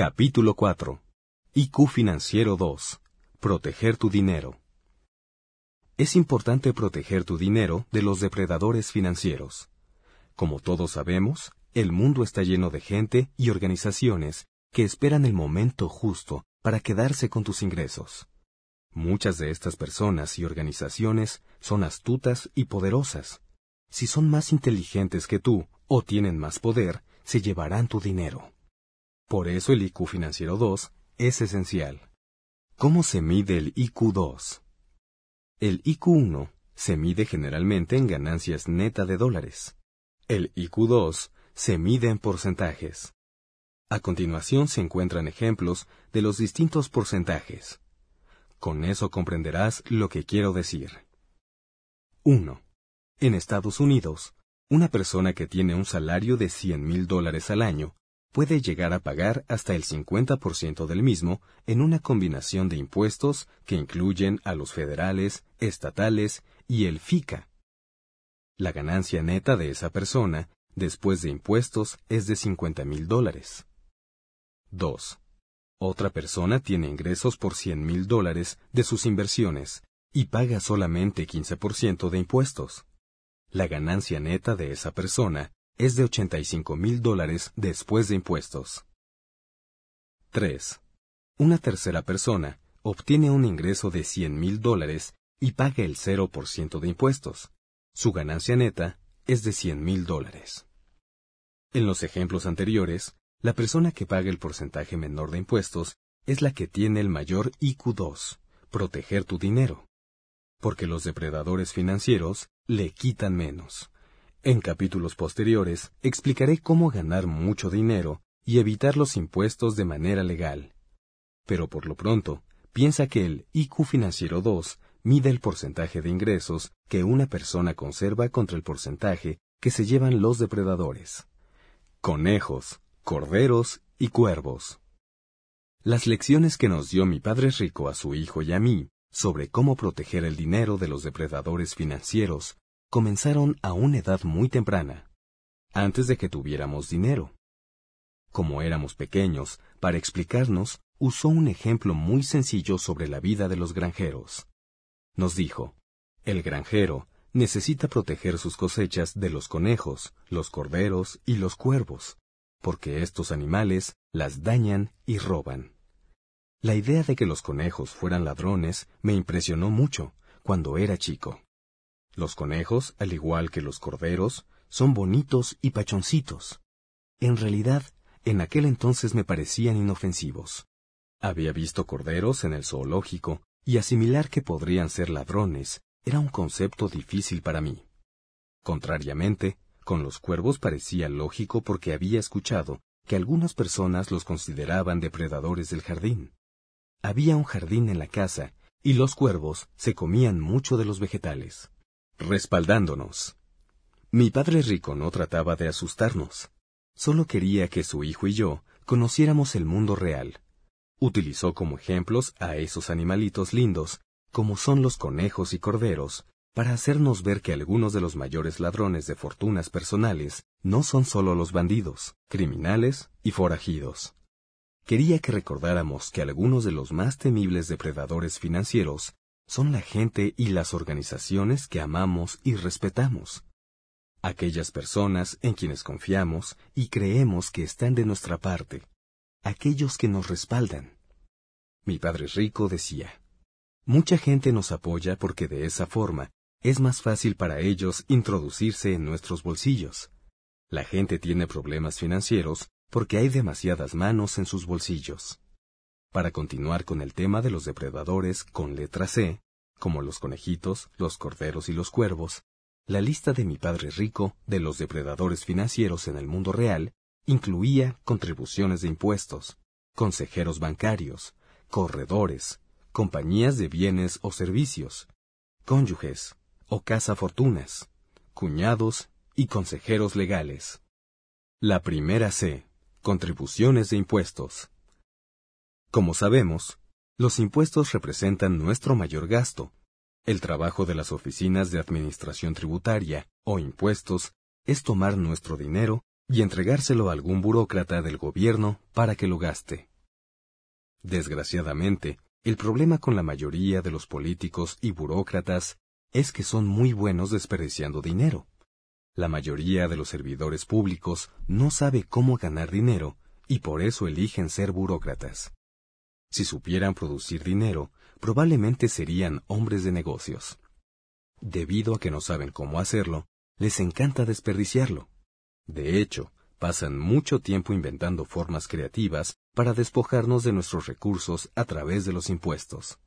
Capítulo 4. IQ Financiero 2. Proteger tu dinero. Es importante proteger tu dinero de los depredadores financieros. Como todos sabemos, el mundo está lleno de gente y organizaciones que esperan el momento justo para quedarse con tus ingresos. Muchas de estas personas y organizaciones son astutas y poderosas. Si son más inteligentes que tú o tienen más poder, se llevarán tu dinero. Por eso el IQ Financiero 2 es esencial. ¿Cómo se mide el IQ 2? El IQ 1 se mide generalmente en ganancias neta de dólares. El IQ 2 se mide en porcentajes. A continuación se encuentran ejemplos de los distintos porcentajes. Con eso comprenderás lo que quiero decir. 1. En Estados Unidos, una persona que tiene un salario de 100 mil dólares al año puede llegar a pagar hasta el 50% del mismo en una combinación de impuestos que incluyen a los federales, estatales y el FICA. La ganancia neta de esa persona, después de impuestos, es de 50 mil dólares. 2. Otra persona tiene ingresos por 100 mil dólares de sus inversiones y paga solamente 15% de impuestos. La ganancia neta de esa persona es de 85 mil dólares después de impuestos. 3. Una tercera persona obtiene un ingreso de 100 mil dólares y paga el 0% de impuestos. Su ganancia neta es de 100 mil dólares. En los ejemplos anteriores, la persona que paga el porcentaje menor de impuestos es la que tiene el mayor IQ2, proteger tu dinero. Porque los depredadores financieros le quitan menos. En capítulos posteriores explicaré cómo ganar mucho dinero y evitar los impuestos de manera legal. Pero por lo pronto, piensa que el IQ financiero 2 mide el porcentaje de ingresos que una persona conserva contra el porcentaje que se llevan los depredadores. Conejos, corderos y cuervos. Las lecciones que nos dio mi padre rico a su hijo y a mí sobre cómo proteger el dinero de los depredadores financieros comenzaron a una edad muy temprana, antes de que tuviéramos dinero. Como éramos pequeños, para explicarnos, usó un ejemplo muy sencillo sobre la vida de los granjeros. Nos dijo, el granjero necesita proteger sus cosechas de los conejos, los corderos y los cuervos, porque estos animales las dañan y roban. La idea de que los conejos fueran ladrones me impresionó mucho cuando era chico. Los conejos, al igual que los corderos, son bonitos y pachoncitos. En realidad, en aquel entonces me parecían inofensivos. Había visto corderos en el zoológico y asimilar que podrían ser ladrones era un concepto difícil para mí. Contrariamente, con los cuervos parecía lógico porque había escuchado que algunas personas los consideraban depredadores del jardín. Había un jardín en la casa, y los cuervos se comían mucho de los vegetales. Respaldándonos. Mi padre rico no trataba de asustarnos. Solo quería que su hijo y yo conociéramos el mundo real. Utilizó como ejemplos a esos animalitos lindos, como son los conejos y corderos, para hacernos ver que algunos de los mayores ladrones de fortunas personales no son solo los bandidos, criminales y forajidos. Quería que recordáramos que algunos de los más temibles depredadores financieros son la gente y las organizaciones que amamos y respetamos. Aquellas personas en quienes confiamos y creemos que están de nuestra parte. Aquellos que nos respaldan. Mi padre rico decía, Mucha gente nos apoya porque de esa forma es más fácil para ellos introducirse en nuestros bolsillos. La gente tiene problemas financieros porque hay demasiadas manos en sus bolsillos. Para continuar con el tema de los depredadores con letra C, como los conejitos, los corderos y los cuervos, la lista de mi padre rico de los depredadores financieros en el mundo real incluía contribuciones de impuestos, consejeros bancarios, corredores, compañías de bienes o servicios, cónyuges o cazafortunas, cuñados y consejeros legales. La primera C. Contribuciones de impuestos. Como sabemos, los impuestos representan nuestro mayor gasto. El trabajo de las oficinas de administración tributaria o impuestos es tomar nuestro dinero y entregárselo a algún burócrata del gobierno para que lo gaste. Desgraciadamente, el problema con la mayoría de los políticos y burócratas es que son muy buenos desperdiciando dinero. La mayoría de los servidores públicos no sabe cómo ganar dinero y por eso eligen ser burócratas. Si supieran producir dinero, probablemente serían hombres de negocios. Debido a que no saben cómo hacerlo, les encanta desperdiciarlo. De hecho, pasan mucho tiempo inventando formas creativas para despojarnos de nuestros recursos a través de los impuestos.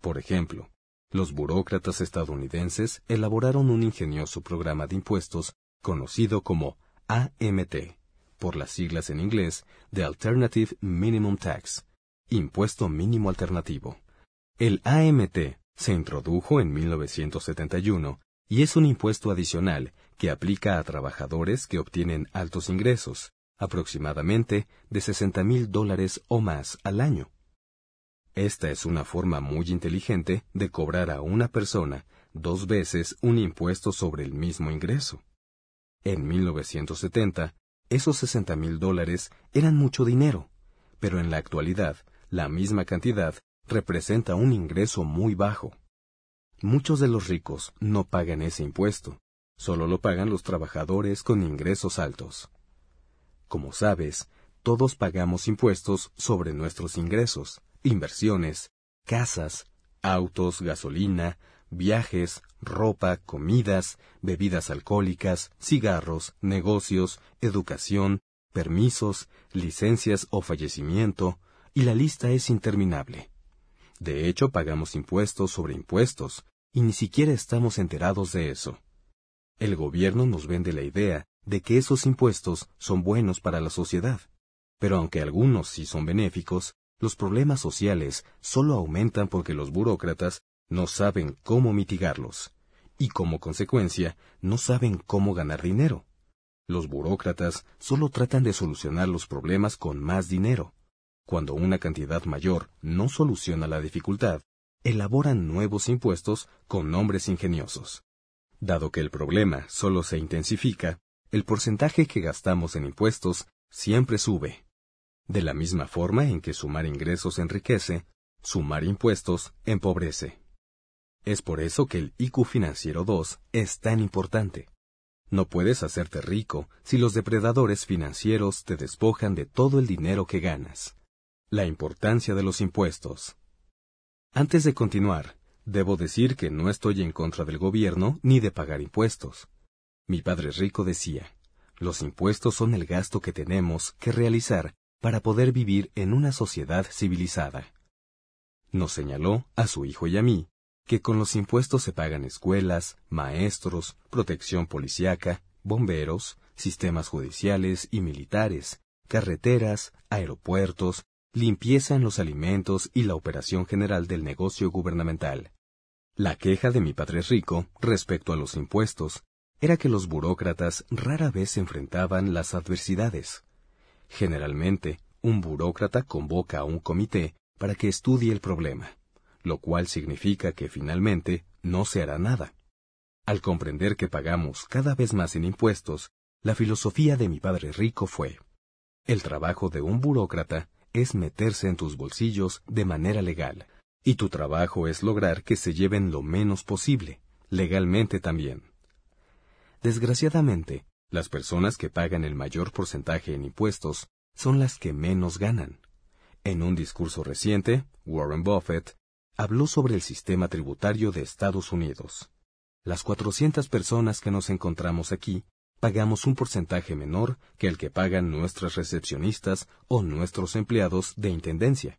Por ejemplo, los burócratas estadounidenses elaboraron un ingenioso programa de impuestos conocido como AMT, por las siglas en inglés de Alternative Minimum Tax, Impuesto Mínimo Alternativo. El AMT se introdujo en 1971 y es un impuesto adicional que aplica a trabajadores que obtienen altos ingresos, aproximadamente de 60 mil dólares o más al año. Esta es una forma muy inteligente de cobrar a una persona dos veces un impuesto sobre el mismo ingreso. En 1970, esos 60 mil dólares eran mucho dinero, pero en la actualidad, la misma cantidad representa un ingreso muy bajo. Muchos de los ricos no pagan ese impuesto, solo lo pagan los trabajadores con ingresos altos. Como sabes, todos pagamos impuestos sobre nuestros ingresos, inversiones, casas, autos, gasolina, viajes, ropa, comidas, bebidas alcohólicas, cigarros, negocios, educación, permisos, licencias o fallecimiento, y la lista es interminable. De hecho, pagamos impuestos sobre impuestos, y ni siquiera estamos enterados de eso. El gobierno nos vende la idea de que esos impuestos son buenos para la sociedad, pero aunque algunos sí son benéficos, los problemas sociales solo aumentan porque los burócratas no saben cómo mitigarlos, y como consecuencia no saben cómo ganar dinero. Los burócratas solo tratan de solucionar los problemas con más dinero. Cuando una cantidad mayor no soluciona la dificultad, elaboran nuevos impuestos con nombres ingeniosos. Dado que el problema solo se intensifica, el porcentaje que gastamos en impuestos siempre sube. De la misma forma en que sumar ingresos enriquece, sumar impuestos empobrece. Es por eso que el IQ financiero 2 es tan importante. No puedes hacerte rico si los depredadores financieros te despojan de todo el dinero que ganas. La importancia de los impuestos. Antes de continuar, debo decir que no estoy en contra del gobierno ni de pagar impuestos. Mi padre rico decía, los impuestos son el gasto que tenemos que realizar para poder vivir en una sociedad civilizada. Nos señaló, a su hijo y a mí, que con los impuestos se pagan escuelas, maestros, protección policíaca, bomberos, sistemas judiciales y militares, carreteras, aeropuertos, limpieza en los alimentos y la operación general del negocio gubernamental. La queja de mi padre rico respecto a los impuestos era que los burócratas rara vez enfrentaban las adversidades. Generalmente, un burócrata convoca a un comité para que estudie el problema, lo cual significa que finalmente no se hará nada. Al comprender que pagamos cada vez más en impuestos, la filosofía de mi padre rico fue, el trabajo de un burócrata es meterse en tus bolsillos de manera legal, y tu trabajo es lograr que se lleven lo menos posible, legalmente también. Desgraciadamente, las personas que pagan el mayor porcentaje en impuestos son las que menos ganan. En un discurso reciente, Warren Buffett habló sobre el sistema tributario de Estados Unidos. Las 400 personas que nos encontramos aquí pagamos un porcentaje menor que el que pagan nuestras recepcionistas o nuestros empleados de intendencia.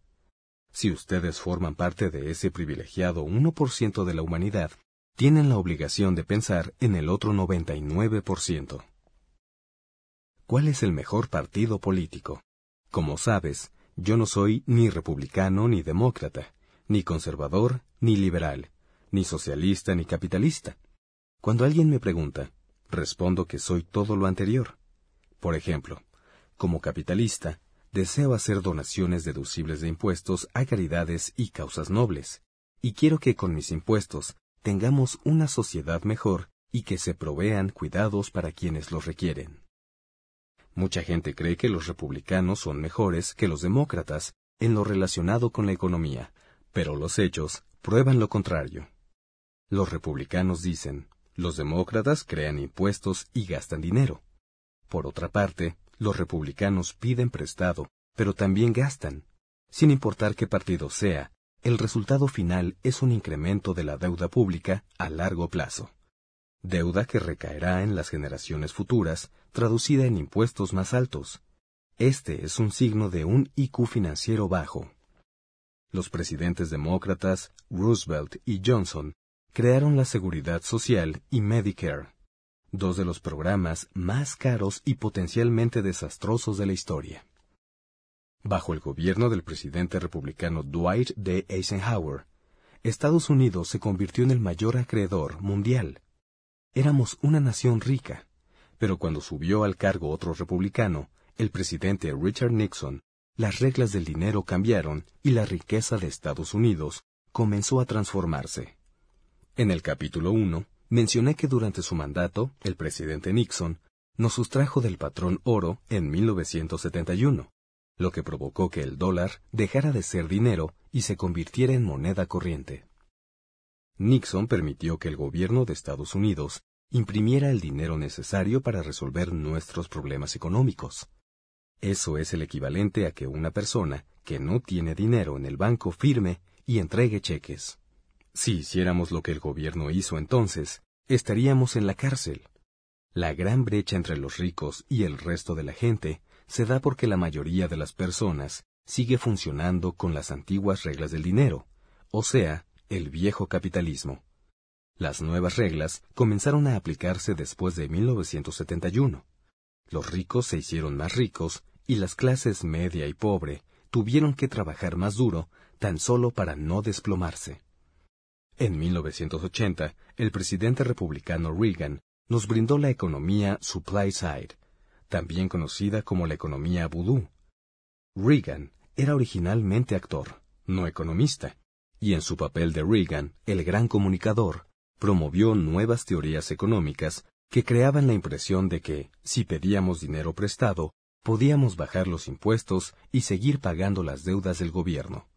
Si ustedes forman parte de ese privilegiado 1% de la humanidad, tienen la obligación de pensar en el otro 99%. ¿Cuál es el mejor partido político? Como sabes, Yo no soy ni republicano ni demócrata, ni conservador ni liberal, ni socialista ni capitalista. Cuando alguien me pregunta, respondo que soy todo lo anterior. Por ejemplo, como capitalista, deseo hacer donaciones deducibles de impuestos a caridades y causas nobles, y quiero que con mis impuestos tengamos una sociedad mejor y que se provean cuidados para quienes los requieren. Mucha gente cree que los republicanos son mejores que los demócratas en lo relacionado con la economía, pero los hechos prueban lo contrario. Los republicanos dicen, los demócratas crean impuestos y gastan dinero. Por otra parte, los republicanos piden prestado, pero también gastan. Sin importar qué partido sea, el resultado final es un incremento de la deuda pública a largo plazo deuda que recaerá en las generaciones futuras, traducida en impuestos más altos. Este es un signo de un IQ financiero bajo. Los presidentes demócratas Roosevelt y Johnson crearon la Seguridad Social y Medicare, dos de los programas más caros y potencialmente desastrosos de la historia. Bajo el gobierno del presidente republicano Dwight D. Eisenhower, Estados Unidos se convirtió en el mayor acreedor mundial Éramos una nación rica, pero cuando subió al cargo otro republicano, el presidente Richard Nixon, las reglas del dinero cambiaron y la riqueza de Estados Unidos comenzó a transformarse. En el capítulo 1, mencioné que durante su mandato, el presidente Nixon nos sustrajo del patrón oro en 1971, lo que provocó que el dólar dejara de ser dinero y se convirtiera en moneda corriente. Nixon permitió que el gobierno de Estados Unidos imprimiera el dinero necesario para resolver nuestros problemas económicos. Eso es el equivalente a que una persona que no tiene dinero en el banco firme y entregue cheques. Si hiciéramos lo que el gobierno hizo entonces, estaríamos en la cárcel. La gran brecha entre los ricos y el resto de la gente se da porque la mayoría de las personas sigue funcionando con las antiguas reglas del dinero, o sea, el viejo capitalismo. Las nuevas reglas comenzaron a aplicarse después de 1971. Los ricos se hicieron más ricos y las clases media y pobre tuvieron que trabajar más duro tan solo para no desplomarse. En 1980, el presidente republicano Reagan nos brindó la economía supply side, también conocida como la economía vudú. Reagan era originalmente actor, no economista, y en su papel de Reagan, el gran comunicador, promovió nuevas teorías económicas que creaban la impresión de que, si pedíamos dinero prestado, podíamos bajar los impuestos y seguir pagando las deudas del gobierno.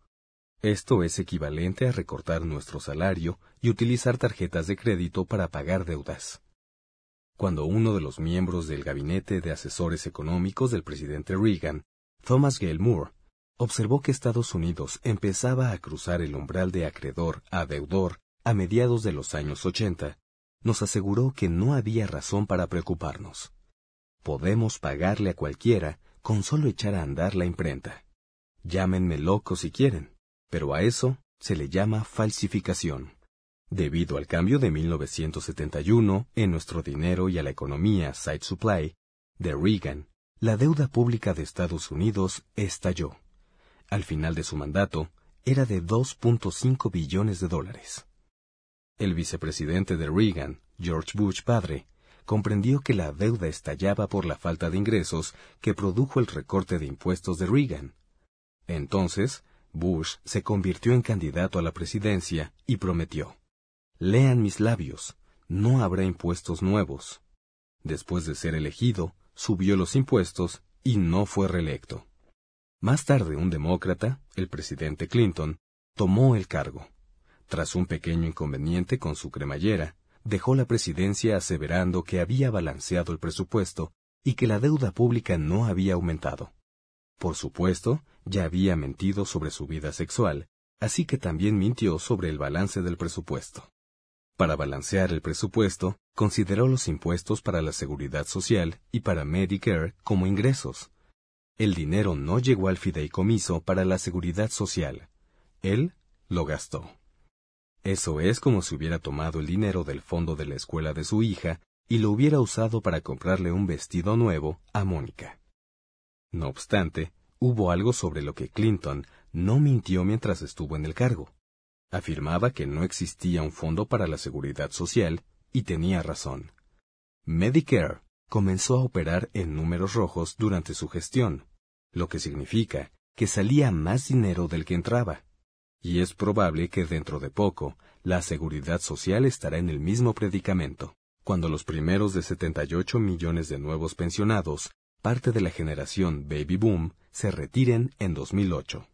Esto es equivalente a recortar nuestro salario y utilizar tarjetas de crédito para pagar deudas. Cuando uno de los miembros del gabinete de asesores económicos del presidente Reagan, Thomas Gale Moore, observó que Estados Unidos empezaba a cruzar el umbral de acreedor a deudor a mediados de los años 80, nos aseguró que no había razón para preocuparnos. Podemos pagarle a cualquiera con solo echar a andar la imprenta. Llámenme loco si quieren, pero a eso se le llama falsificación. Debido al cambio de 1971 en nuestro dinero y a la economía side supply de Reagan, la deuda pública de Estados Unidos estalló al final de su mandato, era de 2.5 billones de dólares. El vicepresidente de Reagan, George Bush padre, comprendió que la deuda estallaba por la falta de ingresos que produjo el recorte de impuestos de Reagan. Entonces, Bush se convirtió en candidato a la presidencia y prometió, Lean mis labios, no habrá impuestos nuevos. Después de ser elegido, subió los impuestos y no fue reelecto. Más tarde, un demócrata, el presidente Clinton, tomó el cargo. Tras un pequeño inconveniente con su cremallera, dejó la presidencia aseverando que había balanceado el presupuesto y que la deuda pública no había aumentado. Por supuesto, ya había mentido sobre su vida sexual, así que también mintió sobre el balance del presupuesto. Para balancear el presupuesto, consideró los impuestos para la seguridad social y para Medicare como ingresos, el dinero no llegó al fideicomiso para la seguridad social. Él lo gastó. Eso es como si hubiera tomado el dinero del fondo de la escuela de su hija y lo hubiera usado para comprarle un vestido nuevo a Mónica. No obstante, Hubo algo sobre lo que Clinton no mintió mientras estuvo en el cargo. Afirmaba que no existía un fondo para la seguridad social y tenía razón. Medicare comenzó a operar en números rojos durante su gestión, lo que significa que salía más dinero del que entraba. Y es probable que dentro de poco la seguridad social estará en el mismo predicamento, cuando los primeros de 78 millones de nuevos pensionados, parte de la generación Baby Boom, se retiren en 2008.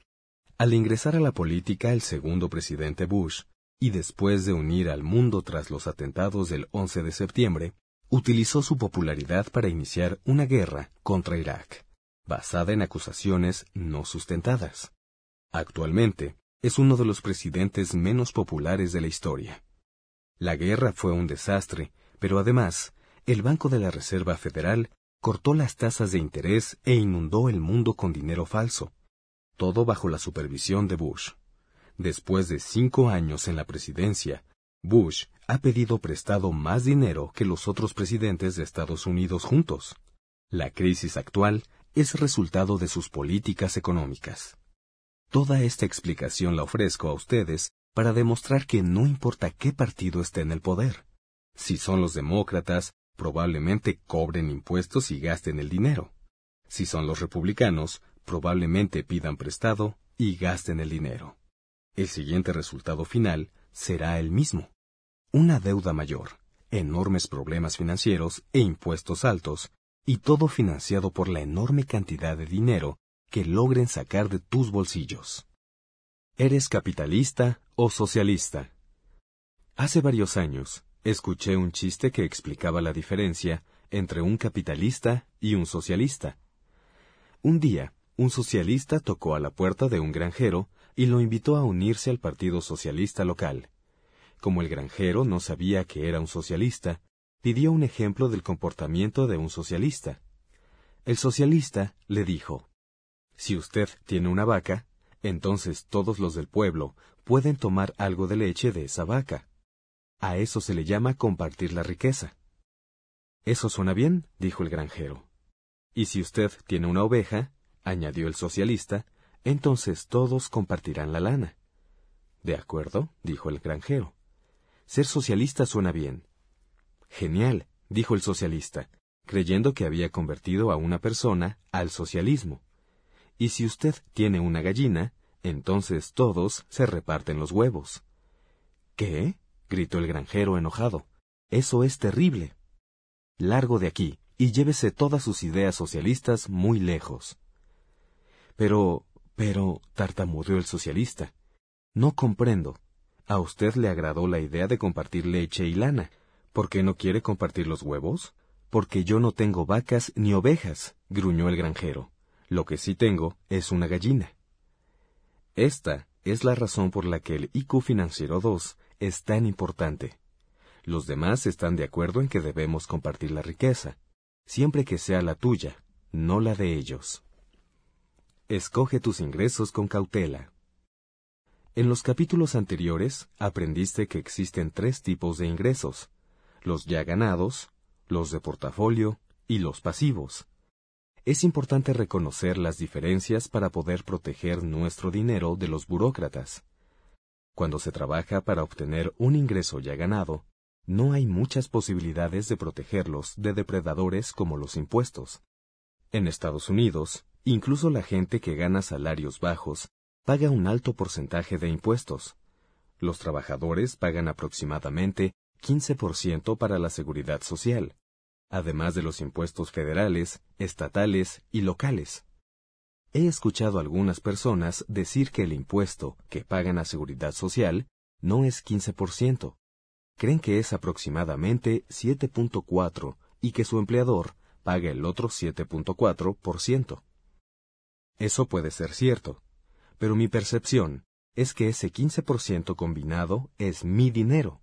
Al ingresar a la política el segundo presidente Bush, y después de unir al mundo tras los atentados del 11 de septiembre, utilizó su popularidad para iniciar una guerra contra Irak, basada en acusaciones no sustentadas. Actualmente, es uno de los presidentes menos populares de la historia. La guerra fue un desastre, pero además, el Banco de la Reserva Federal cortó las tasas de interés e inundó el mundo con dinero falso, todo bajo la supervisión de Bush. Después de cinco años en la presidencia, Bush ha pedido prestado más dinero que los otros presidentes de Estados Unidos juntos. La crisis actual es resultado de sus políticas económicas. Toda esta explicación la ofrezco a ustedes para demostrar que no importa qué partido esté en el poder. Si son los demócratas, probablemente cobren impuestos y gasten el dinero. Si son los republicanos, probablemente pidan prestado y gasten el dinero. El siguiente resultado final será el mismo. Una deuda mayor, enormes problemas financieros e impuestos altos, y todo financiado por la enorme cantidad de dinero que logren sacar de tus bolsillos. ¿Eres capitalista o socialista? Hace varios años, escuché un chiste que explicaba la diferencia entre un capitalista y un socialista. Un día, un socialista tocó a la puerta de un granjero y lo invitó a unirse al Partido Socialista local. Como el granjero no sabía que era un socialista, pidió un ejemplo del comportamiento de un socialista. El socialista le dijo, Si usted tiene una vaca, entonces todos los del pueblo pueden tomar algo de leche de esa vaca. A eso se le llama compartir la riqueza. Eso suena bien, dijo el granjero. Y si usted tiene una oveja, añadió el socialista, entonces todos compartirán la lana. De acuerdo, dijo el granjero. Ser socialista suena bien. Genial, dijo el socialista, creyendo que había convertido a una persona al socialismo. Y si usted tiene una gallina, entonces todos se reparten los huevos. ¿Qué? Gritó el granjero enojado. Eso es terrible. Largo de aquí, y llévese todas sus ideas socialistas muy lejos. Pero, pero, tartamudeó el socialista. No comprendo. A usted le agradó la idea de compartir leche y lana. ¿Por qué no quiere compartir los huevos? Porque yo no tengo vacas ni ovejas, gruñó el granjero. Lo que sí tengo es una gallina. Esta es la razón por la que el IQ Financiero 2 es tan importante. Los demás están de acuerdo en que debemos compartir la riqueza, siempre que sea la tuya, no la de ellos. Escoge tus ingresos con cautela. En los capítulos anteriores aprendiste que existen tres tipos de ingresos, los ya ganados, los de portafolio y los pasivos. Es importante reconocer las diferencias para poder proteger nuestro dinero de los burócratas. Cuando se trabaja para obtener un ingreso ya ganado, no hay muchas posibilidades de protegerlos de depredadores como los impuestos. En Estados Unidos, Incluso la gente que gana salarios bajos paga un alto porcentaje de impuestos. Los trabajadores pagan aproximadamente 15% para la seguridad social, además de los impuestos federales, estatales y locales. He escuchado a algunas personas decir que el impuesto que pagan a seguridad social no es 15%. Creen que es aproximadamente 7.4 y que su empleador paga el otro 7.4%. Eso puede ser cierto, pero mi percepción es que ese 15% combinado es mi dinero.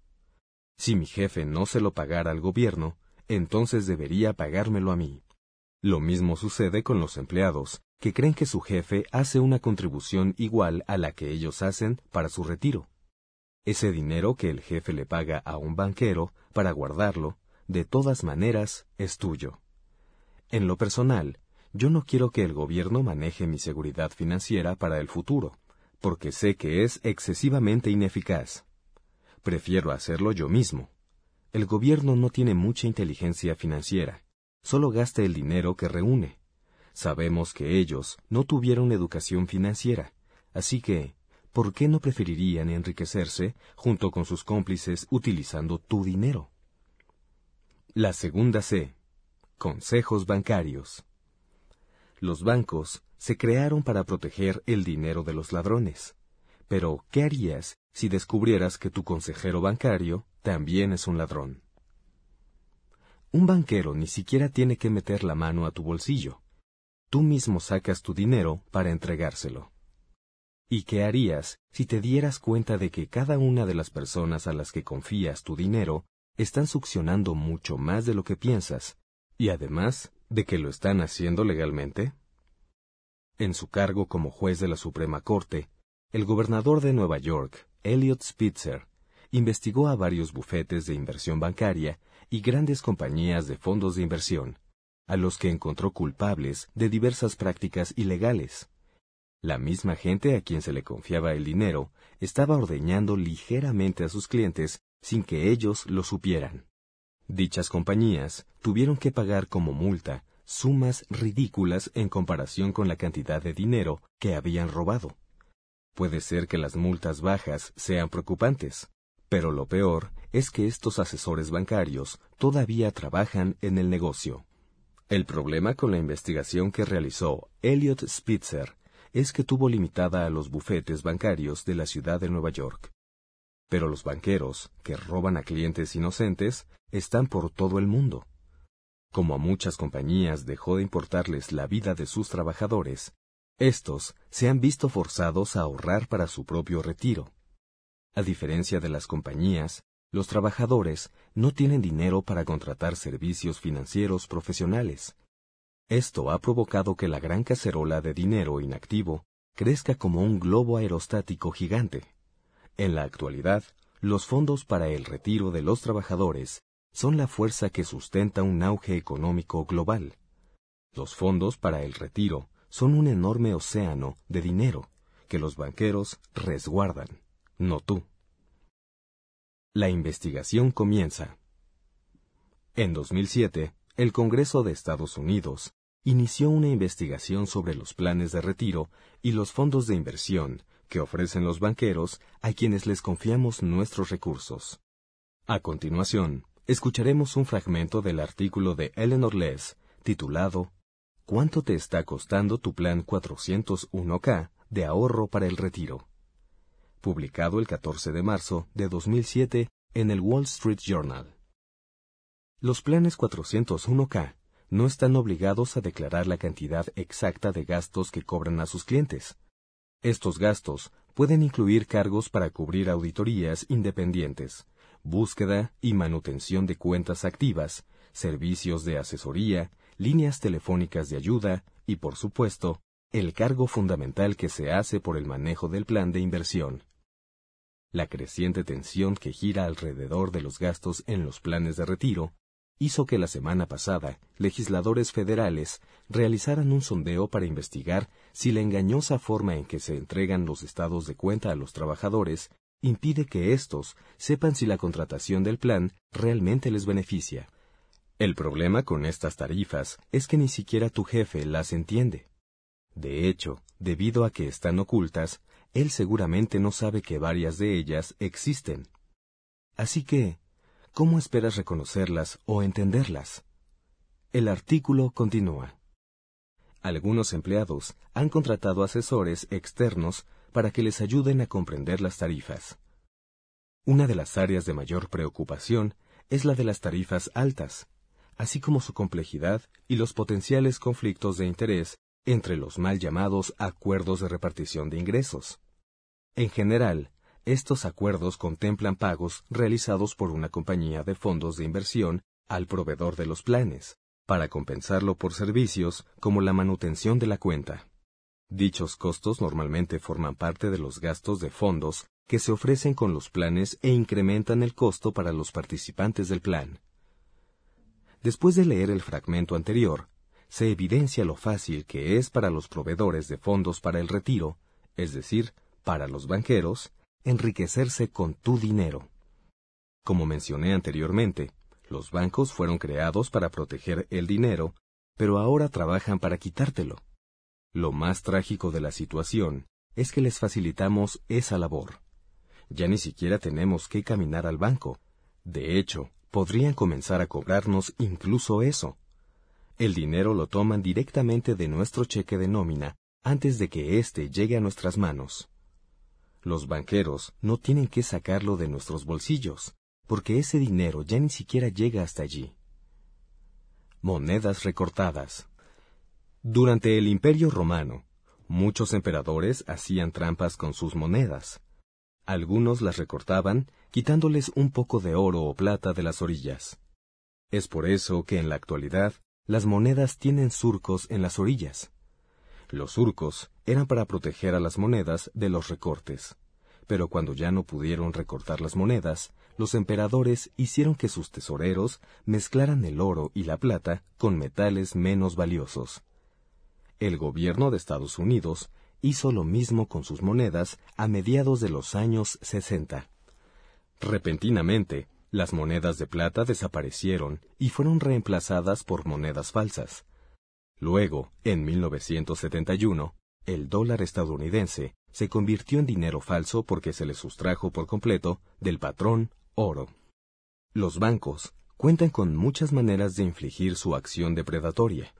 Si mi jefe no se lo pagara al gobierno, entonces debería pagármelo a mí. Lo mismo sucede con los empleados, que creen que su jefe hace una contribución igual a la que ellos hacen para su retiro. Ese dinero que el jefe le paga a un banquero para guardarlo, de todas maneras, es tuyo. En lo personal, yo no quiero que el gobierno maneje mi seguridad financiera para el futuro, porque sé que es excesivamente ineficaz. Prefiero hacerlo yo mismo. El gobierno no tiene mucha inteligencia financiera, solo gasta el dinero que reúne. Sabemos que ellos no tuvieron educación financiera, así que, ¿por qué no preferirían enriquecerse junto con sus cómplices utilizando tu dinero? La segunda C. Consejos bancarios. Los bancos se crearon para proteger el dinero de los ladrones. Pero, ¿qué harías si descubrieras que tu consejero bancario también es un ladrón? Un banquero ni siquiera tiene que meter la mano a tu bolsillo. Tú mismo sacas tu dinero para entregárselo. ¿Y qué harías si te dieras cuenta de que cada una de las personas a las que confías tu dinero están succionando mucho más de lo que piensas, y además de que lo están haciendo legalmente? En su cargo como juez de la Suprema Corte, el gobernador de Nueva York, Elliot Spitzer, investigó a varios bufetes de inversión bancaria y grandes compañías de fondos de inversión, a los que encontró culpables de diversas prácticas ilegales. La misma gente a quien se le confiaba el dinero estaba ordeñando ligeramente a sus clientes sin que ellos lo supieran. Dichas compañías tuvieron que pagar como multa sumas ridículas en comparación con la cantidad de dinero que habían robado. Puede ser que las multas bajas sean preocupantes, pero lo peor es que estos asesores bancarios todavía trabajan en el negocio. El problema con la investigación que realizó Elliot Spitzer es que tuvo limitada a los bufetes bancarios de la ciudad de Nueva York. Pero los banqueros, que roban a clientes inocentes, están por todo el mundo. Como a muchas compañías dejó de importarles la vida de sus trabajadores, estos se han visto forzados a ahorrar para su propio retiro. A diferencia de las compañías, los trabajadores no tienen dinero para contratar servicios financieros profesionales, esto ha provocado que la gran cacerola de dinero inactivo crezca como un globo aerostático gigante. En la actualidad, los fondos para el retiro de los trabajadores son la fuerza que sustenta un auge económico global. Los fondos para el retiro son un enorme océano de dinero que los banqueros resguardan, no tú. La investigación comienza. En 2007, el Congreso de Estados Unidos inició una investigación sobre los planes de retiro y los fondos de inversión que ofrecen los banqueros a quienes les confiamos nuestros recursos. A continuación, escucharemos un fragmento del artículo de Eleanor Less titulado ¿Cuánto te está costando tu plan 401k de ahorro para el retiro? Publicado el 14 de marzo de 2007 en el Wall Street Journal. Los planes 401k no están obligados a declarar la cantidad exacta de gastos que cobran a sus clientes. Estos gastos pueden incluir cargos para cubrir auditorías independientes, búsqueda y manutención de cuentas activas, servicios de asesoría, líneas telefónicas de ayuda y, por supuesto, el cargo fundamental que se hace por el manejo del plan de inversión. La creciente tensión que gira alrededor de los gastos en los planes de retiro hizo que la semana pasada legisladores federales realizaran un sondeo para investigar si la engañosa forma en que se entregan los estados de cuenta a los trabajadores impide que éstos sepan si la contratación del plan realmente les beneficia. El problema con estas tarifas es que ni siquiera tu jefe las entiende. De hecho, debido a que están ocultas, él seguramente no sabe que varias de ellas existen. Así que, ¿cómo esperas reconocerlas o entenderlas? El artículo continúa. Algunos empleados han contratado asesores externos para que les ayuden a comprender las tarifas. Una de las áreas de mayor preocupación es la de las tarifas altas, así como su complejidad y los potenciales conflictos de interés entre los mal llamados acuerdos de repartición de ingresos. En general, estos acuerdos contemplan pagos realizados por una compañía de fondos de inversión al proveedor de los planes, para compensarlo por servicios como la manutención de la cuenta. Dichos costos normalmente forman parte de los gastos de fondos que se ofrecen con los planes e incrementan el costo para los participantes del plan. Después de leer el fragmento anterior, se evidencia lo fácil que es para los proveedores de fondos para el retiro, es decir, para los banqueros, enriquecerse con tu dinero. Como mencioné anteriormente, los bancos fueron creados para proteger el dinero, pero ahora trabajan para quitártelo. Lo más trágico de la situación es que les facilitamos esa labor. Ya ni siquiera tenemos que caminar al banco. De hecho, podrían comenzar a cobrarnos incluso eso. El dinero lo toman directamente de nuestro cheque de nómina antes de que éste llegue a nuestras manos. Los banqueros no tienen que sacarlo de nuestros bolsillos, porque ese dinero ya ni siquiera llega hasta allí. Monedas recortadas. Durante el Imperio romano, muchos emperadores hacían trampas con sus monedas. Algunos las recortaban, quitándoles un poco de oro o plata de las orillas. Es por eso que en la actualidad las monedas tienen surcos en las orillas. Los surcos eran para proteger a las monedas de los recortes. Pero cuando ya no pudieron recortar las monedas, los emperadores hicieron que sus tesoreros mezclaran el oro y la plata con metales menos valiosos. El gobierno de Estados Unidos hizo lo mismo con sus monedas a mediados de los años 60. Repentinamente, las monedas de plata desaparecieron y fueron reemplazadas por monedas falsas. Luego, en 1971, el dólar estadounidense se convirtió en dinero falso porque se le sustrajo por completo del patrón oro. Los bancos cuentan con muchas maneras de infligir su acción depredatoria.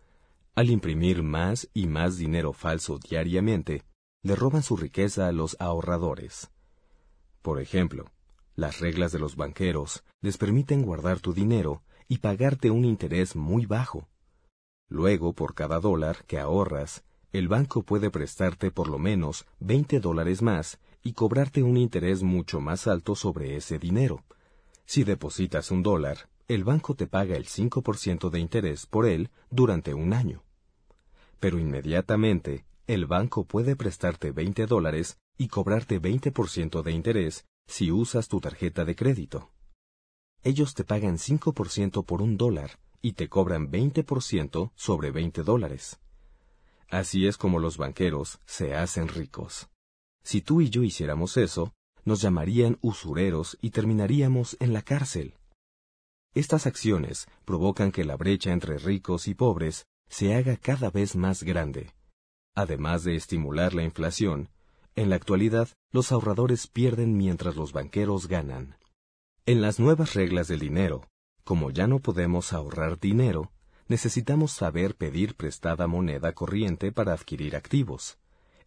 Al imprimir más y más dinero falso diariamente, le roban su riqueza a los ahorradores. Por ejemplo, las reglas de los banqueros les permiten guardar tu dinero y pagarte un interés muy bajo. Luego, por cada dólar que ahorras, el banco puede prestarte por lo menos 20 dólares más y cobrarte un interés mucho más alto sobre ese dinero. Si depositas un dólar, el banco te paga el 5% de interés por él durante un año. Pero inmediatamente, el banco puede prestarte 20 dólares y cobrarte 20% de interés si usas tu tarjeta de crédito. Ellos te pagan 5% por un dólar y te cobran 20% sobre 20 dólares. Así es como los banqueros se hacen ricos. Si tú y yo hiciéramos eso, nos llamarían usureros y terminaríamos en la cárcel. Estas acciones provocan que la brecha entre ricos y pobres se haga cada vez más grande. Además de estimular la inflación, en la actualidad los ahorradores pierden mientras los banqueros ganan. En las nuevas reglas del dinero, como ya no podemos ahorrar dinero, necesitamos saber pedir prestada moneda corriente para adquirir activos.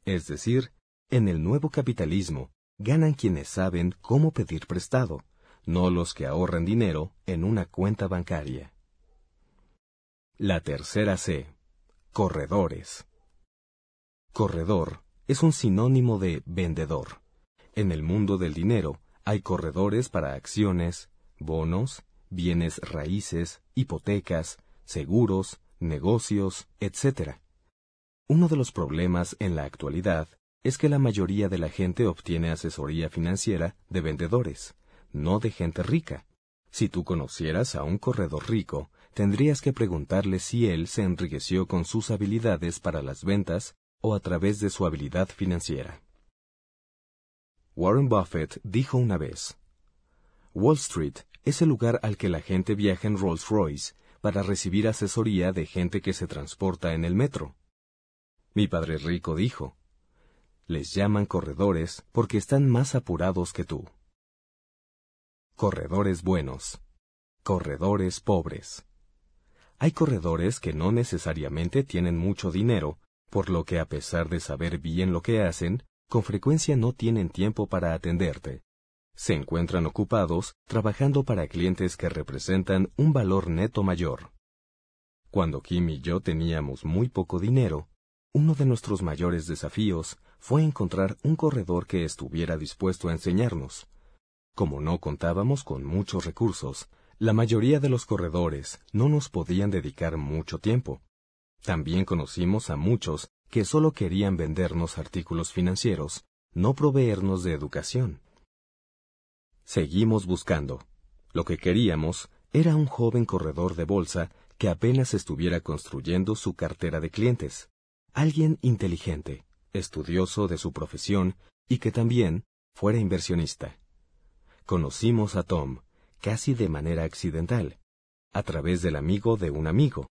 Es decir, en el nuevo capitalismo, ganan quienes saben cómo pedir prestado, no los que ahorran dinero en una cuenta bancaria. La tercera C. Corredores. Corredor es un sinónimo de vendedor. En el mundo del dinero hay corredores para acciones, bonos, bienes raíces, hipotecas, seguros, negocios, etc. Uno de los problemas en la actualidad es que la mayoría de la gente obtiene asesoría financiera de vendedores, no de gente rica. Si tú conocieras a un corredor rico, tendrías que preguntarle si él se enriqueció con sus habilidades para las ventas o a través de su habilidad financiera. Warren Buffett dijo una vez, Wall Street es el lugar al que la gente viaja en Rolls Royce para recibir asesoría de gente que se transporta en el metro. Mi padre rico dijo, les llaman corredores porque están más apurados que tú. Corredores buenos. Corredores pobres. Hay corredores que no necesariamente tienen mucho dinero, por lo que a pesar de saber bien lo que hacen, con frecuencia no tienen tiempo para atenderte se encuentran ocupados trabajando para clientes que representan un valor neto mayor. Cuando Kim y yo teníamos muy poco dinero, uno de nuestros mayores desafíos fue encontrar un corredor que estuviera dispuesto a enseñarnos. Como no contábamos con muchos recursos, la mayoría de los corredores no nos podían dedicar mucho tiempo. También conocimos a muchos que solo querían vendernos artículos financieros, no proveernos de educación. Seguimos buscando. Lo que queríamos era un joven corredor de bolsa que apenas estuviera construyendo su cartera de clientes. Alguien inteligente, estudioso de su profesión y que también fuera inversionista. Conocimos a Tom, casi de manera accidental, a través del amigo de un amigo.